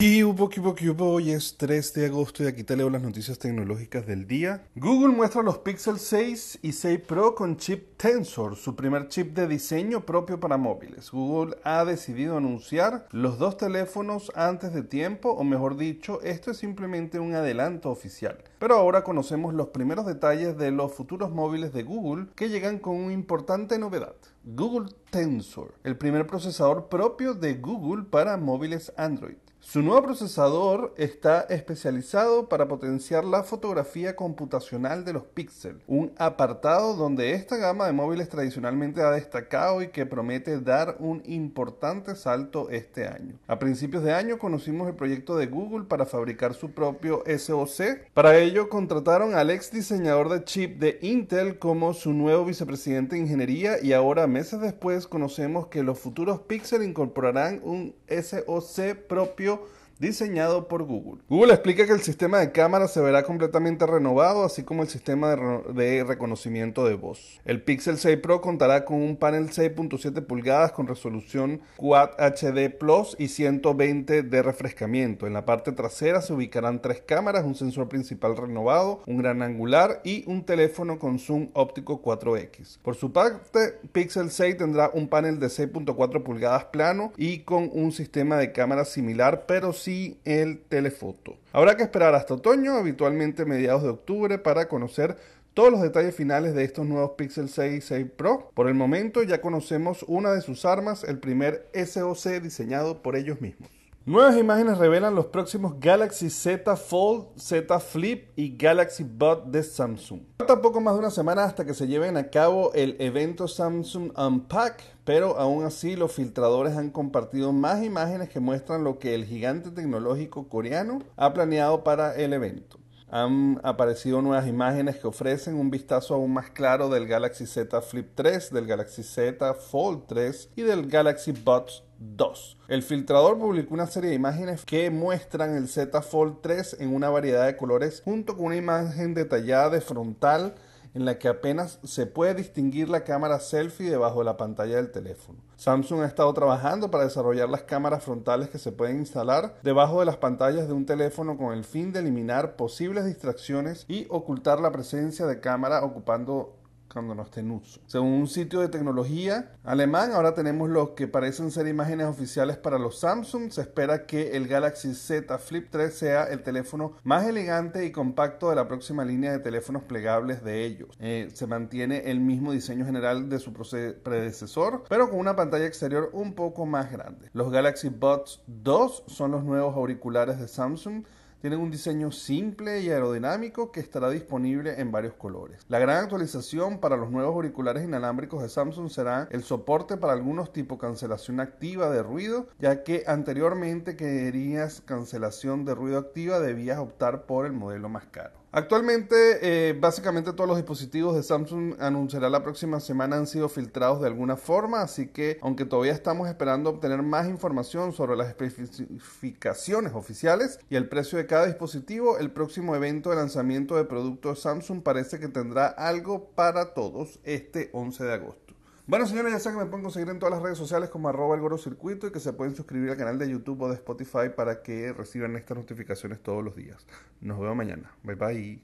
Y hubo, que hoy es 3 de agosto y aquí te leo las noticias tecnológicas del día. Google muestra los Pixel 6 y 6 Pro con chip Tensor, su primer chip de diseño propio para móviles. Google ha decidido anunciar los dos teléfonos antes de tiempo, o mejor dicho, esto es simplemente un adelanto oficial. Pero ahora conocemos los primeros detalles de los futuros móviles de Google que llegan con una importante novedad. Google Tensor, el primer procesador propio de Google para móviles Android. Su nuevo procesador está especializado para potenciar la fotografía computacional de los píxeles, un apartado donde esta gama de móviles tradicionalmente ha destacado y que promete dar un importante salto este año. A principios de año conocimos el proyecto de Google para fabricar su propio SoC. Para ello contrataron al ex diseñador de chip de Intel como su nuevo vicepresidente de ingeniería y ahora meses después conocemos que los futuros Pixel incorporarán un SoC propio possível. Diseñado por Google. Google explica que el sistema de cámara se verá completamente renovado, así como el sistema de, reconocimiento de voz. El Pixel 6 Pro contará con un panel 6.7 pulgadas con resolución Quad HD Plus y 120 de refrescamiento. En la parte trasera se ubicarán tres cámaras, un sensor principal renovado, un gran angular y un teléfono con zoom óptico 4X. Por su parte, Pixel 6 tendrá un panel de 6.4 pulgadas plano y con un sistema de cámara similar, pero sin el telefoto. Habrá que esperar hasta otoño, habitualmente mediados de octubre, para conocer todos los detalles finales de estos nuevos Pixel 6 y 6 Pro. Por el momento ya conocemos una de sus armas, el primer SoC diseñado por ellos mismos. Nuevas imágenes revelan los próximos Galaxy Z Fold, Z Flip y Galaxy Bud de Samsung. Falta poco más de una semana hasta que se lleven a cabo el evento Samsung Unpack, pero aún así los filtradores han compartido más imágenes que muestran lo que el gigante tecnológico coreano ha planeado para el evento. Han aparecido nuevas imágenes que ofrecen un vistazo aún más claro del Galaxy Z Flip 3, del Galaxy Z Fold 3 y del Galaxy Buds 2. El filtrador publicó una serie de imágenes que muestran el Z Fold 3 en una variedad de colores junto con una imagen detallada de frontal en la que apenas se puede distinguir la cámara selfie debajo de la pantalla del teléfono. Samsung ha estado trabajando para desarrollar las cámaras frontales que se pueden instalar debajo de las pantallas de un teléfono con el fin de eliminar posibles distracciones y ocultar la presencia de cámara ocupando cuando no esté en uso. Según un sitio de tecnología alemán, ahora tenemos lo que parecen ser imágenes oficiales para los Samsung. Se espera que el Galaxy Z Flip 3 sea el teléfono más elegante y compacto de la próxima línea de teléfonos plegables de ellos. Eh, se mantiene el mismo diseño general de su predecesor, pero con una pantalla exterior un poco más grande. Los Galaxy Buds 2 son los nuevos auriculares de Samsung tienen un diseño simple y aerodinámico que estará disponible en varios colores. La gran actualización para los nuevos auriculares inalámbricos de Samsung será el soporte para algunos tipo cancelación activa de ruido, ya que anteriormente querías cancelación de ruido activa debías optar por el modelo más caro. Actualmente, eh, básicamente todos los dispositivos de Samsung anunciará la próxima semana han sido filtrados de alguna forma, así que aunque todavía estamos esperando obtener más información sobre las especificaciones oficiales y el precio de cada dispositivo, el próximo evento de lanzamiento de productos Samsung parece que tendrá algo para todos este 11 de agosto. Bueno, señores, ya saben que me pueden conseguir en todas las redes sociales como arroba el Circuito y que se pueden suscribir al canal de YouTube o de Spotify para que reciban estas notificaciones todos los días. Nos vemos mañana. Bye bye.